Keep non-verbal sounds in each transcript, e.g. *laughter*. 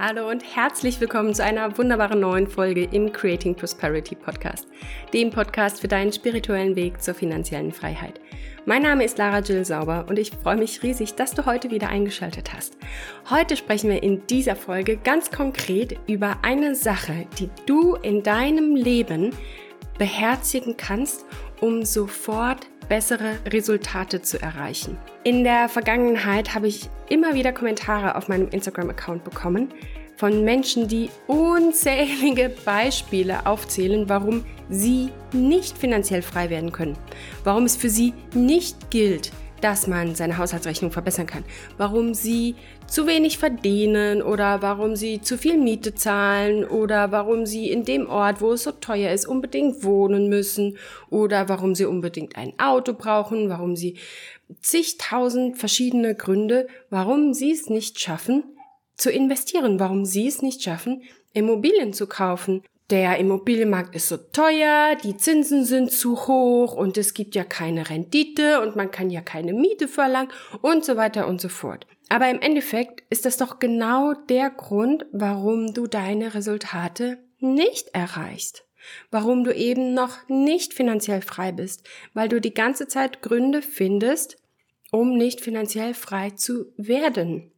Hallo und herzlich willkommen zu einer wunderbaren neuen Folge im Creating Prosperity Podcast, dem Podcast für deinen spirituellen Weg zur finanziellen Freiheit. Mein Name ist Lara Jill Sauber und ich freue mich riesig, dass du heute wieder eingeschaltet hast. Heute sprechen wir in dieser Folge ganz konkret über eine Sache, die du in deinem Leben beherzigen kannst, um sofort bessere Resultate zu erreichen. In der Vergangenheit habe ich immer wieder Kommentare auf meinem Instagram-Account bekommen von Menschen, die unzählige Beispiele aufzählen, warum sie nicht finanziell frei werden können, warum es für sie nicht gilt, dass man seine Haushaltsrechnung verbessern kann, warum sie zu wenig verdienen oder warum sie zu viel Miete zahlen oder warum sie in dem Ort, wo es so teuer ist, unbedingt wohnen müssen oder warum sie unbedingt ein Auto brauchen, warum sie zigtausend verschiedene Gründe, warum sie es nicht schaffen, zu investieren, warum sie es nicht schaffen, Immobilien zu kaufen, der Immobilienmarkt ist so teuer, die Zinsen sind zu hoch und es gibt ja keine Rendite und man kann ja keine Miete verlangen und so weiter und so fort. Aber im Endeffekt ist das doch genau der Grund, warum du deine Resultate nicht erreichst. Warum du eben noch nicht finanziell frei bist, weil du die ganze Zeit Gründe findest, um nicht finanziell frei zu werden.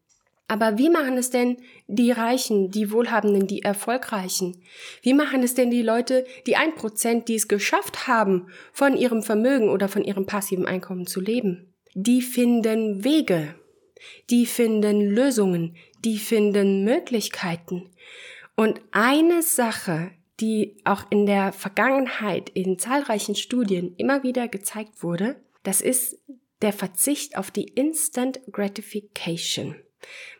Aber wie machen es denn die Reichen, die Wohlhabenden, die Erfolgreichen? Wie machen es denn die Leute, die ein Prozent, die es geschafft haben, von ihrem Vermögen oder von ihrem passiven Einkommen zu leben? Die finden Wege, die finden Lösungen, die finden Möglichkeiten. Und eine Sache, die auch in der Vergangenheit in zahlreichen Studien immer wieder gezeigt wurde, das ist der Verzicht auf die Instant Gratification.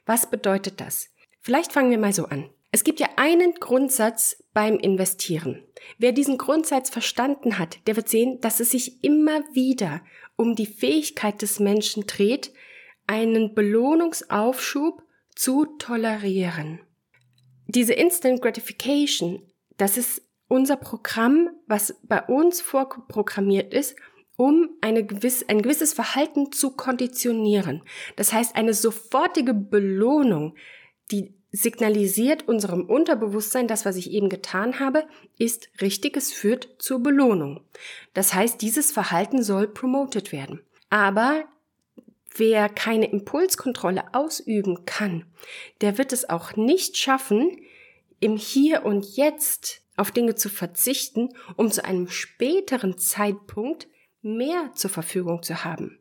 Was bedeutet das? Vielleicht fangen wir mal so an. Es gibt ja einen Grundsatz beim Investieren. Wer diesen Grundsatz verstanden hat, der wird sehen, dass es sich immer wieder um die Fähigkeit des Menschen dreht, einen Belohnungsaufschub zu tolerieren. Diese Instant Gratification, das ist unser Programm, was bei uns vorprogrammiert ist, um eine gewiss, ein gewisses Verhalten zu konditionieren. Das heißt, eine sofortige Belohnung, die signalisiert unserem Unterbewusstsein, das, was ich eben getan habe, ist richtig, es führt zur Belohnung. Das heißt, dieses Verhalten soll promoted werden. Aber wer keine Impulskontrolle ausüben kann, der wird es auch nicht schaffen, im Hier und Jetzt auf Dinge zu verzichten, um zu einem späteren Zeitpunkt mehr zur Verfügung zu haben.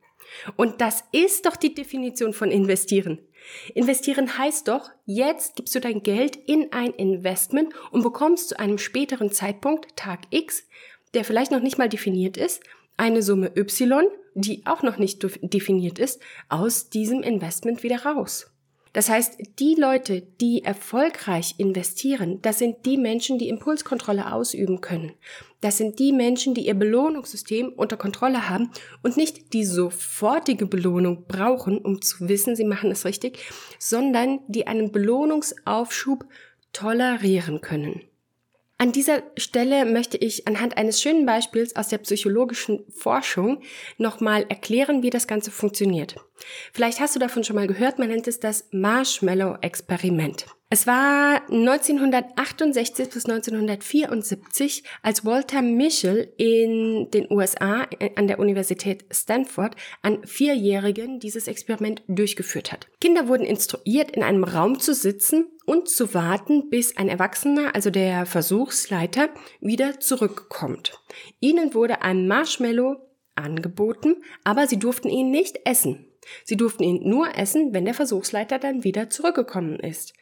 Und das ist doch die Definition von investieren. Investieren heißt doch, jetzt gibst du dein Geld in ein Investment und bekommst zu einem späteren Zeitpunkt, Tag X, der vielleicht noch nicht mal definiert ist, eine Summe Y, die auch noch nicht definiert ist, aus diesem Investment wieder raus. Das heißt, die Leute, die erfolgreich investieren, das sind die Menschen, die Impulskontrolle ausüben können. Das sind die Menschen, die ihr Belohnungssystem unter Kontrolle haben und nicht die sofortige Belohnung brauchen, um zu wissen, sie machen es richtig, sondern die einen Belohnungsaufschub tolerieren können. An dieser Stelle möchte ich anhand eines schönen Beispiels aus der psychologischen Forschung nochmal erklären, wie das Ganze funktioniert. Vielleicht hast du davon schon mal gehört, man nennt es das Marshmallow-Experiment. Es war 1968 bis 1974, als Walter Mischel in den USA äh, an der Universität Stanford an Vierjährigen dieses Experiment durchgeführt hat. Kinder wurden instruiert, in einem Raum zu sitzen und zu warten, bis ein Erwachsener, also der Versuchsleiter, wieder zurückkommt. Ihnen wurde ein Marshmallow angeboten, aber sie durften ihn nicht essen. Sie durften ihn nur essen, wenn der Versuchsleiter dann wieder zurückgekommen ist.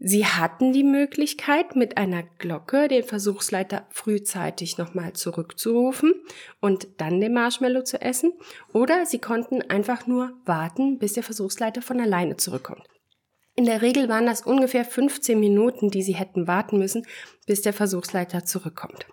Sie hatten die Möglichkeit, mit einer Glocke den Versuchsleiter frühzeitig nochmal zurückzurufen und dann den Marshmallow zu essen, oder Sie konnten einfach nur warten, bis der Versuchsleiter von alleine zurückkommt. In der Regel waren das ungefähr 15 Minuten, die Sie hätten warten müssen, bis der Versuchsleiter zurückkommt.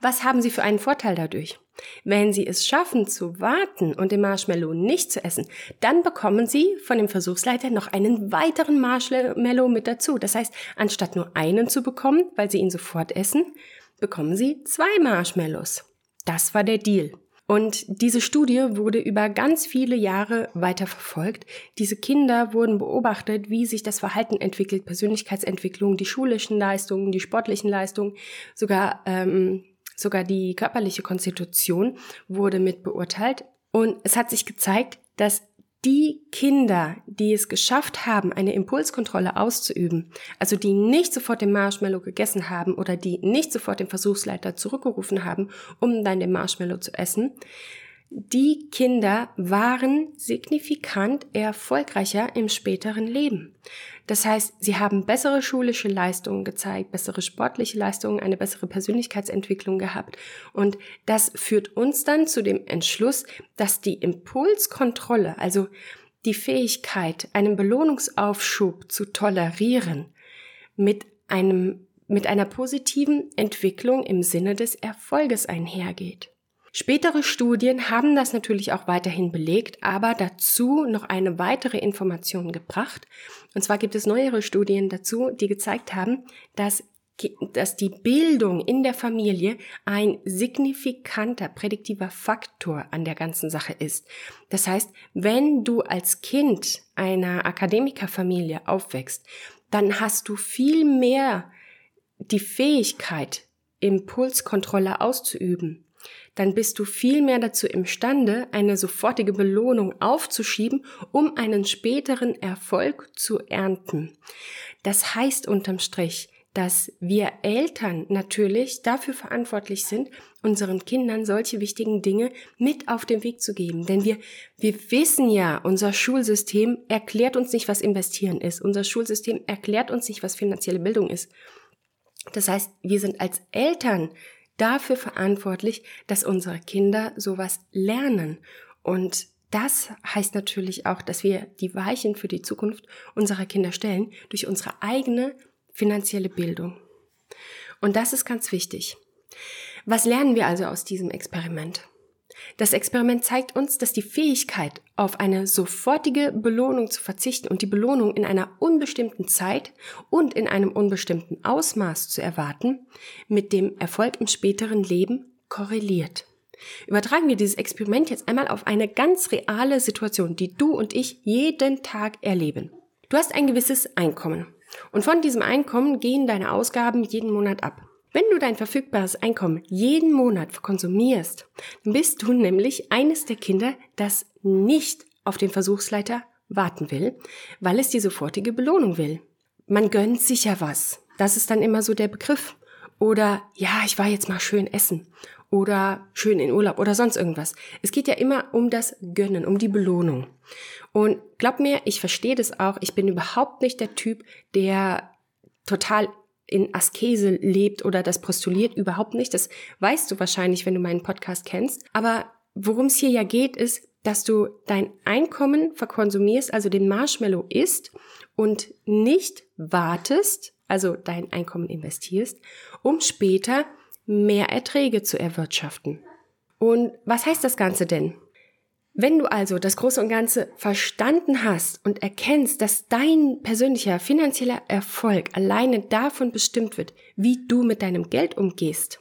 Was haben Sie für einen Vorteil dadurch? Wenn Sie es schaffen zu warten und den Marshmallow nicht zu essen, dann bekommen Sie von dem Versuchsleiter noch einen weiteren Marshmallow mit dazu. Das heißt, anstatt nur einen zu bekommen, weil Sie ihn sofort essen, bekommen Sie zwei Marshmallows. Das war der Deal. Und diese Studie wurde über ganz viele Jahre weiterverfolgt. Diese Kinder wurden beobachtet, wie sich das Verhalten entwickelt, Persönlichkeitsentwicklung, die schulischen Leistungen, die sportlichen Leistungen, sogar ähm, sogar die körperliche Konstitution wurde mit beurteilt. Und es hat sich gezeigt, dass die Kinder, die es geschafft haben, eine Impulskontrolle auszuüben, also die nicht sofort den Marshmallow gegessen haben oder die nicht sofort den Versuchsleiter zurückgerufen haben, um dann den Marshmallow zu essen, die Kinder waren signifikant erfolgreicher im späteren Leben. Das heißt, sie haben bessere schulische Leistungen gezeigt, bessere sportliche Leistungen, eine bessere Persönlichkeitsentwicklung gehabt. Und das führt uns dann zu dem Entschluss, dass die Impulskontrolle, also die Fähigkeit, einen Belohnungsaufschub zu tolerieren, mit einem, mit einer positiven Entwicklung im Sinne des Erfolges einhergeht. Spätere Studien haben das natürlich auch weiterhin belegt, aber dazu noch eine weitere Information gebracht. Und zwar gibt es neuere Studien dazu, die gezeigt haben, dass dass die Bildung in der Familie ein signifikanter prädiktiver Faktor an der ganzen Sache ist. Das heißt, wenn du als Kind einer Akademikerfamilie aufwächst, dann hast du viel mehr die Fähigkeit, Impulskontrolle auszuüben dann bist du viel mehr dazu imstande, eine sofortige Belohnung aufzuschieben, um einen späteren Erfolg zu ernten. Das heißt unterm Strich, dass wir Eltern natürlich dafür verantwortlich sind, unseren Kindern solche wichtigen Dinge mit auf den Weg zu geben. Denn wir, wir wissen ja, unser Schulsystem erklärt uns nicht, was investieren ist. Unser Schulsystem erklärt uns nicht, was finanzielle Bildung ist. Das heißt, wir sind als Eltern dafür verantwortlich, dass unsere Kinder sowas lernen. Und das heißt natürlich auch, dass wir die Weichen für die Zukunft unserer Kinder stellen durch unsere eigene finanzielle Bildung. Und das ist ganz wichtig. Was lernen wir also aus diesem Experiment? Das Experiment zeigt uns, dass die Fähigkeit, auf eine sofortige Belohnung zu verzichten und die Belohnung in einer unbestimmten Zeit und in einem unbestimmten Ausmaß zu erwarten, mit dem Erfolg im späteren Leben korreliert. Übertragen wir dieses Experiment jetzt einmal auf eine ganz reale Situation, die du und ich jeden Tag erleben. Du hast ein gewisses Einkommen und von diesem Einkommen gehen deine Ausgaben jeden Monat ab. Wenn du dein verfügbares Einkommen jeden Monat konsumierst, bist du nämlich eines der Kinder, das nicht auf den Versuchsleiter warten will, weil es die sofortige Belohnung will. Man gönnt sich ja was. Das ist dann immer so der Begriff. Oder ja, ich war jetzt mal schön essen. Oder schön in Urlaub oder sonst irgendwas. Es geht ja immer um das Gönnen, um die Belohnung. Und glaub mir, ich verstehe das auch. Ich bin überhaupt nicht der Typ, der total in Askese lebt oder das postuliert, überhaupt nicht. Das weißt du wahrscheinlich, wenn du meinen Podcast kennst. Aber worum es hier ja geht, ist, dass du dein Einkommen verkonsumierst, also den Marshmallow isst und nicht wartest, also dein Einkommen investierst, um später mehr Erträge zu erwirtschaften. Und was heißt das Ganze denn? Wenn du also das Große und Ganze verstanden hast und erkennst, dass dein persönlicher finanzieller Erfolg alleine davon bestimmt wird, wie du mit deinem Geld umgehst,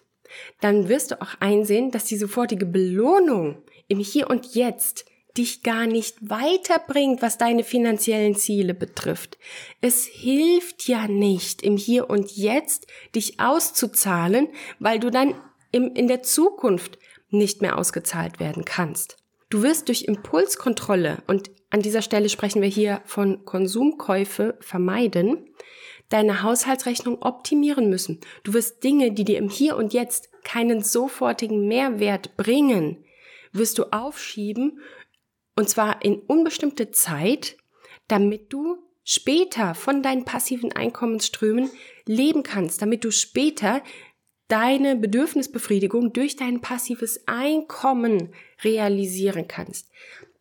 dann wirst du auch einsehen, dass die sofortige Belohnung im Hier und Jetzt dich gar nicht weiterbringt, was deine finanziellen Ziele betrifft. Es hilft ja nicht, im Hier und Jetzt dich auszuzahlen, weil du dann im, in der Zukunft nicht mehr ausgezahlt werden kannst. Du wirst durch Impulskontrolle, und an dieser Stelle sprechen wir hier von Konsumkäufe vermeiden, deine Haushaltsrechnung optimieren müssen. Du wirst Dinge, die dir im Hier und Jetzt keinen sofortigen Mehrwert bringen, wirst du aufschieben, und zwar in unbestimmte Zeit, damit du später von deinen passiven Einkommensströmen leben kannst, damit du später deine Bedürfnisbefriedigung durch dein passives Einkommen realisieren kannst.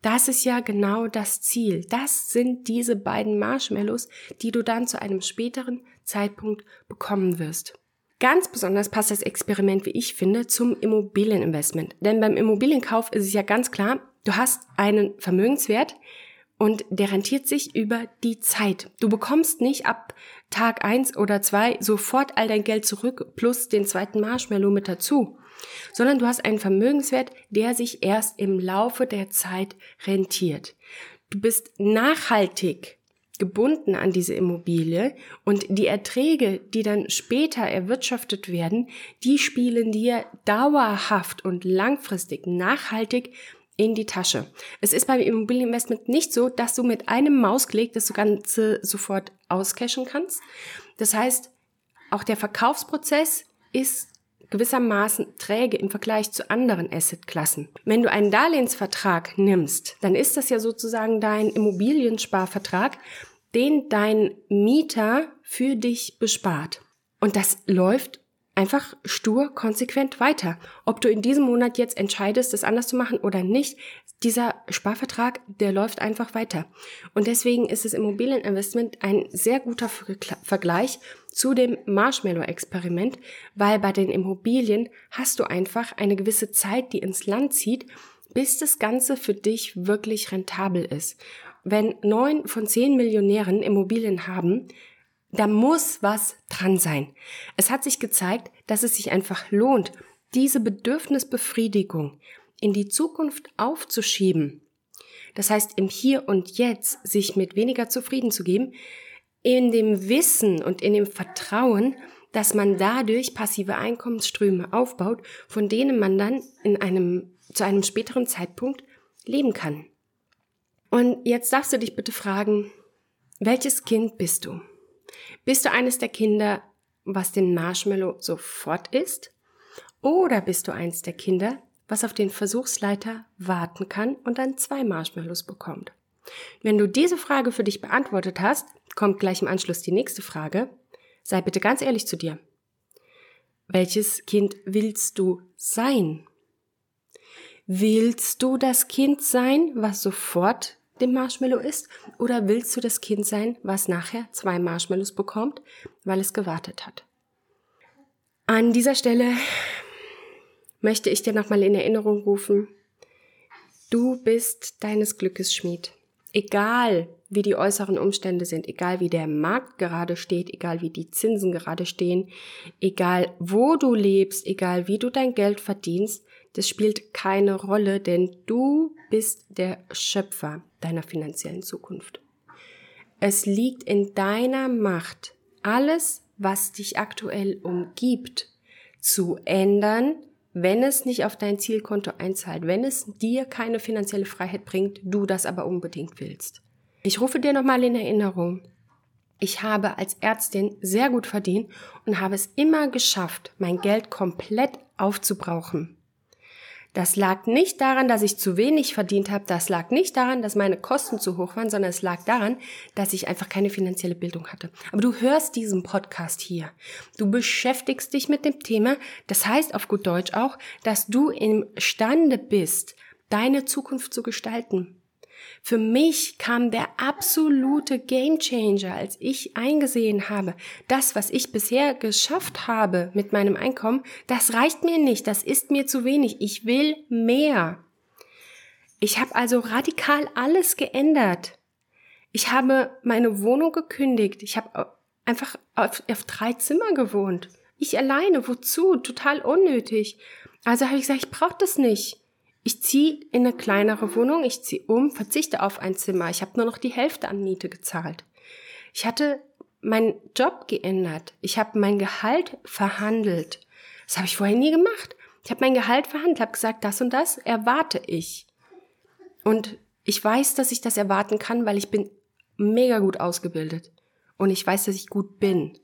Das ist ja genau das Ziel. Das sind diese beiden Marshmallows, die du dann zu einem späteren Zeitpunkt bekommen wirst. Ganz besonders passt das Experiment, wie ich finde, zum Immobilieninvestment. Denn beim Immobilienkauf ist es ja ganz klar, du hast einen Vermögenswert, und der rentiert sich über die Zeit. Du bekommst nicht ab Tag eins oder zwei sofort all dein Geld zurück plus den zweiten Marshmallow mit dazu. sondern du hast einen Vermögenswert, der sich erst im Laufe der Zeit rentiert. Du bist nachhaltig gebunden an diese Immobilie und die Erträge, die dann später erwirtschaftet werden, die spielen dir dauerhaft und langfristig nachhaltig in die Tasche. Es ist beim Immobilieninvestment nicht so, dass du mit einem Mausklick das Ganze sofort auscashen kannst. Das heißt, auch der Verkaufsprozess ist gewissermaßen träge im Vergleich zu anderen Assetklassen. Wenn du einen Darlehensvertrag nimmst, dann ist das ja sozusagen dein Immobiliensparvertrag, den dein Mieter für dich bespart. Und das läuft einfach stur konsequent weiter. Ob du in diesem Monat jetzt entscheidest, das anders zu machen oder nicht, dieser Sparvertrag, der läuft einfach weiter. Und deswegen ist das Immobilieninvestment ein sehr guter Vergleich zu dem Marshmallow-Experiment, weil bei den Immobilien hast du einfach eine gewisse Zeit, die ins Land zieht, bis das Ganze für dich wirklich rentabel ist. Wenn neun von zehn Millionären Immobilien haben, da muss was dran sein. Es hat sich gezeigt, dass es sich einfach lohnt, diese Bedürfnisbefriedigung in die Zukunft aufzuschieben. Das heißt, im Hier und Jetzt sich mit weniger zufrieden zu geben, in dem Wissen und in dem Vertrauen, dass man dadurch passive Einkommensströme aufbaut, von denen man dann in einem, zu einem späteren Zeitpunkt leben kann. Und jetzt darfst du dich bitte fragen, welches Kind bist du? Bist du eines der Kinder, was den Marshmallow sofort isst? Oder bist du eines der Kinder, was auf den Versuchsleiter warten kann und dann zwei Marshmallows bekommt? Wenn du diese Frage für dich beantwortet hast, kommt gleich im Anschluss die nächste Frage. Sei bitte ganz ehrlich zu dir. Welches Kind willst du sein? Willst du das Kind sein, was sofort dem Marshmallow isst? Oder willst du das Kind sein, was nachher zwei Marshmallows bekommt, weil es gewartet hat? An dieser Stelle möchte ich dir nochmal in Erinnerung rufen, du bist deines Glückes Schmied. Egal, wie die äußeren Umstände sind, egal wie der Markt gerade steht, egal wie die Zinsen gerade stehen, egal wo du lebst, egal wie du dein Geld verdienst, das spielt keine Rolle, denn du bist der Schöpfer deiner finanziellen Zukunft. Es liegt in deiner Macht, alles, was dich aktuell umgibt, zu ändern, wenn es nicht auf dein Zielkonto einzahlt, wenn es dir keine finanzielle Freiheit bringt, du das aber unbedingt willst. Ich rufe dir nochmal in Erinnerung. Ich habe als Ärztin sehr gut verdient und habe es immer geschafft, mein Geld komplett aufzubrauchen. Das lag nicht daran, dass ich zu wenig verdient habe, das lag nicht daran, dass meine Kosten zu hoch waren, sondern es lag daran, dass ich einfach keine finanzielle Bildung hatte. Aber du hörst diesen Podcast hier. Du beschäftigst dich mit dem Thema. Das heißt auf gut Deutsch auch, dass du imstande bist, deine Zukunft zu gestalten. Für mich kam der absolute Gamechanger, als ich eingesehen habe, das, was ich bisher geschafft habe mit meinem Einkommen, das reicht mir nicht, das ist mir zu wenig, ich will mehr. Ich habe also radikal alles geändert. Ich habe meine Wohnung gekündigt, ich habe einfach auf, auf drei Zimmer gewohnt. Ich alleine, wozu? Total unnötig. Also habe ich gesagt, ich brauche das nicht. Ich ziehe in eine kleinere Wohnung, ich ziehe um, verzichte auf ein Zimmer. Ich habe nur noch die Hälfte an Miete gezahlt. Ich hatte meinen Job geändert. Ich habe mein Gehalt verhandelt. Das habe ich vorher nie gemacht. Ich habe mein Gehalt verhandelt, habe gesagt, das und das erwarte ich. Und ich weiß, dass ich das erwarten kann, weil ich bin mega gut ausgebildet. Und ich weiß, dass ich gut bin.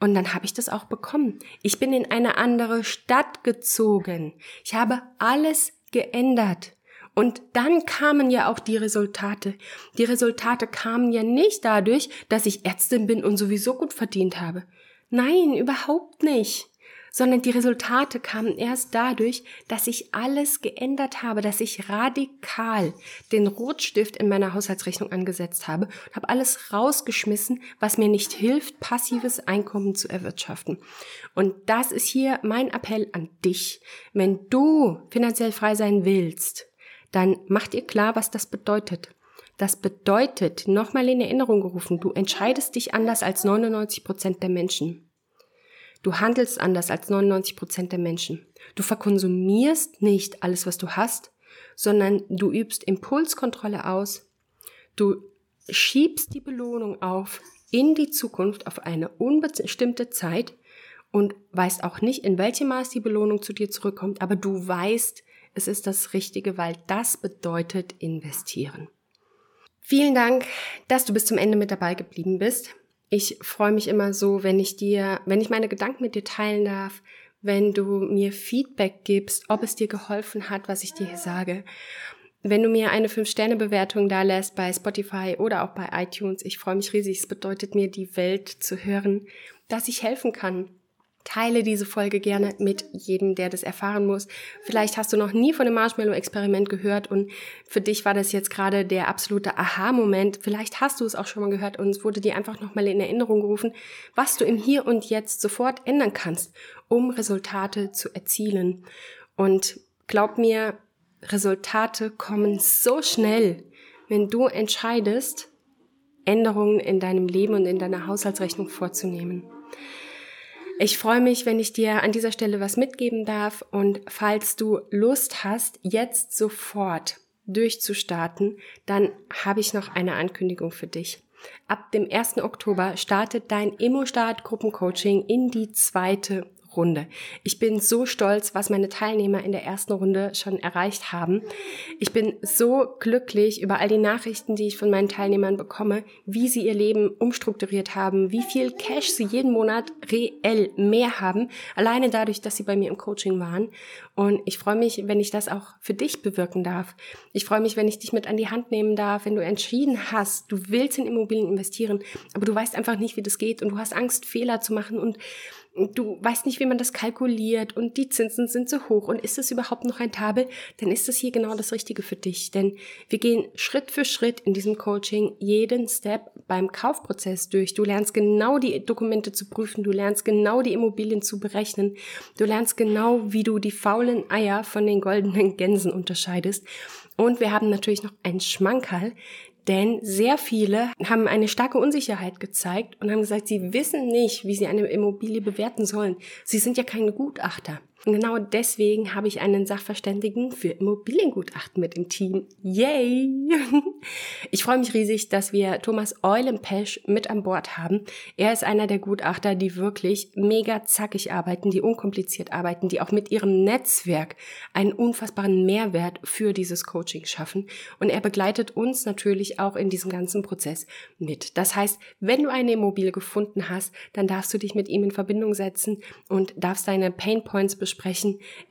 Und dann habe ich das auch bekommen. Ich bin in eine andere Stadt gezogen. Ich habe alles geändert. Und dann kamen ja auch die Resultate. Die Resultate kamen ja nicht dadurch, dass ich Ärztin bin und sowieso gut verdient habe. Nein, überhaupt nicht sondern die Resultate kamen erst dadurch, dass ich alles geändert habe, dass ich radikal den Rotstift in meiner Haushaltsrechnung angesetzt habe und habe alles rausgeschmissen, was mir nicht hilft, passives Einkommen zu erwirtschaften. Und das ist hier mein Appell an dich. Wenn du finanziell frei sein willst, dann mach dir klar, was das bedeutet. Das bedeutet, nochmal in Erinnerung gerufen, du entscheidest dich anders als 99 Prozent der Menschen. Du handelst anders als 99 Prozent der Menschen. Du verkonsumierst nicht alles, was du hast, sondern du übst Impulskontrolle aus. Du schiebst die Belohnung auf in die Zukunft auf eine unbestimmte Zeit und weißt auch nicht, in welchem Maß die Belohnung zu dir zurückkommt, aber du weißt, es ist das Richtige, weil das bedeutet investieren. Vielen Dank, dass du bis zum Ende mit dabei geblieben bist. Ich freue mich immer so, wenn ich dir, wenn ich meine Gedanken mit dir teilen darf, wenn du mir Feedback gibst, ob es dir geholfen hat, was ich dir hier sage. Wenn du mir eine 5-Sterne-Bewertung da lässt bei Spotify oder auch bei iTunes, ich freue mich riesig. Es bedeutet mir die Welt zu hören, dass ich helfen kann, Teile diese Folge gerne mit jedem, der das erfahren muss. Vielleicht hast du noch nie von dem Marshmallow-Experiment gehört und für dich war das jetzt gerade der absolute Aha-Moment. Vielleicht hast du es auch schon mal gehört und es wurde dir einfach nochmal in Erinnerung gerufen, was du im Hier und Jetzt sofort ändern kannst, um Resultate zu erzielen. Und glaub mir, Resultate kommen so schnell, wenn du entscheidest, Änderungen in deinem Leben und in deiner Haushaltsrechnung vorzunehmen. Ich freue mich, wenn ich dir an dieser Stelle was mitgeben darf und falls du Lust hast, jetzt sofort durchzustarten, dann habe ich noch eine Ankündigung für dich. Ab dem 1. Oktober startet dein Immostart Gruppencoaching in die zweite Runde. Ich bin so stolz, was meine Teilnehmer in der ersten Runde schon erreicht haben. Ich bin so glücklich über all die Nachrichten, die ich von meinen Teilnehmern bekomme, wie sie ihr Leben umstrukturiert haben, wie viel Cash sie jeden Monat reell mehr haben, alleine dadurch, dass sie bei mir im Coaching waren. Und ich freue mich, wenn ich das auch für dich bewirken darf. Ich freue mich, wenn ich dich mit an die Hand nehmen darf, wenn du entschieden hast, du willst in Immobilien investieren, aber du weißt einfach nicht, wie das geht und du hast Angst, Fehler zu machen und du weißt nicht, wie man das kalkuliert und die Zinsen sind so hoch und ist es überhaupt noch rentabel, dann ist das hier genau das Richtige für dich. Denn wir gehen Schritt für Schritt in diesem Coaching jeden Step beim Kaufprozess durch. Du lernst genau die Dokumente zu prüfen, du lernst genau die Immobilien zu berechnen, du lernst genau, wie du die faulen Eier von den goldenen Gänsen unterscheidest. Und wir haben natürlich noch ein Schmankerl, denn sehr viele haben eine starke Unsicherheit gezeigt und haben gesagt, sie wissen nicht, wie sie eine Immobilie bewerten sollen. Sie sind ja keine Gutachter. Und genau deswegen habe ich einen Sachverständigen für Immobiliengutachten mit im Team. Yay! *laughs* Ich freue mich riesig, dass wir Thomas Eulenpesch mit an Bord haben. Er ist einer der Gutachter, die wirklich mega zackig arbeiten, die unkompliziert arbeiten, die auch mit ihrem Netzwerk einen unfassbaren Mehrwert für dieses Coaching schaffen. Und er begleitet uns natürlich auch in diesem ganzen Prozess mit. Das heißt, wenn du eine Immobilie gefunden hast, dann darfst du dich mit ihm in Verbindung setzen und darfst deine Pain Points besprechen.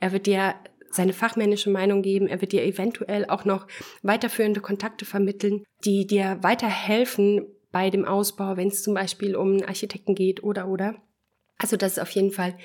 Er wird dir seine fachmännische Meinung geben. Er wird dir eventuell auch noch weiterführende Kontakte vermitteln, die dir weiterhelfen bei dem Ausbau, wenn es zum Beispiel um einen Architekten geht oder oder. Also das ist auf jeden Fall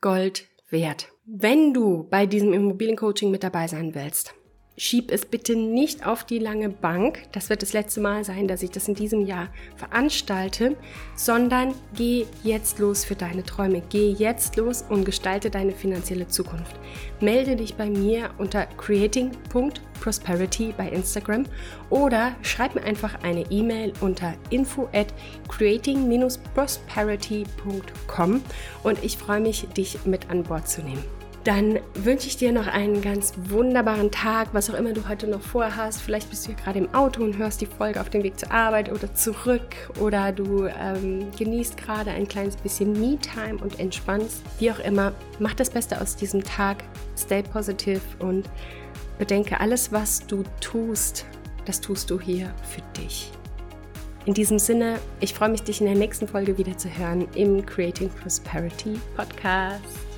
Gold wert. Wenn du bei diesem Immobiliencoaching mit dabei sein willst, Schieb es bitte nicht auf die lange Bank. Das wird das letzte Mal sein, dass ich das in diesem Jahr veranstalte, sondern geh jetzt los für deine Träume. Geh jetzt los und gestalte deine finanzielle Zukunft. Melde dich bei mir unter creating.prosperity bei Instagram oder schreib mir einfach eine E-Mail unter info at creating-prosperity.com und ich freue mich, dich mit an Bord zu nehmen dann wünsche ich dir noch einen ganz wunderbaren Tag, was auch immer du heute noch vorhast. Vielleicht bist du ja gerade im Auto und hörst die Folge auf dem Weg zur Arbeit oder zurück oder du ähm, genießt gerade ein kleines bisschen Me-Time und entspannst. Wie auch immer, mach das Beste aus diesem Tag, stay positive und bedenke, alles, was du tust, das tust du hier für dich. In diesem Sinne, ich freue mich, dich in der nächsten Folge wieder zu hören im Creating Prosperity Podcast.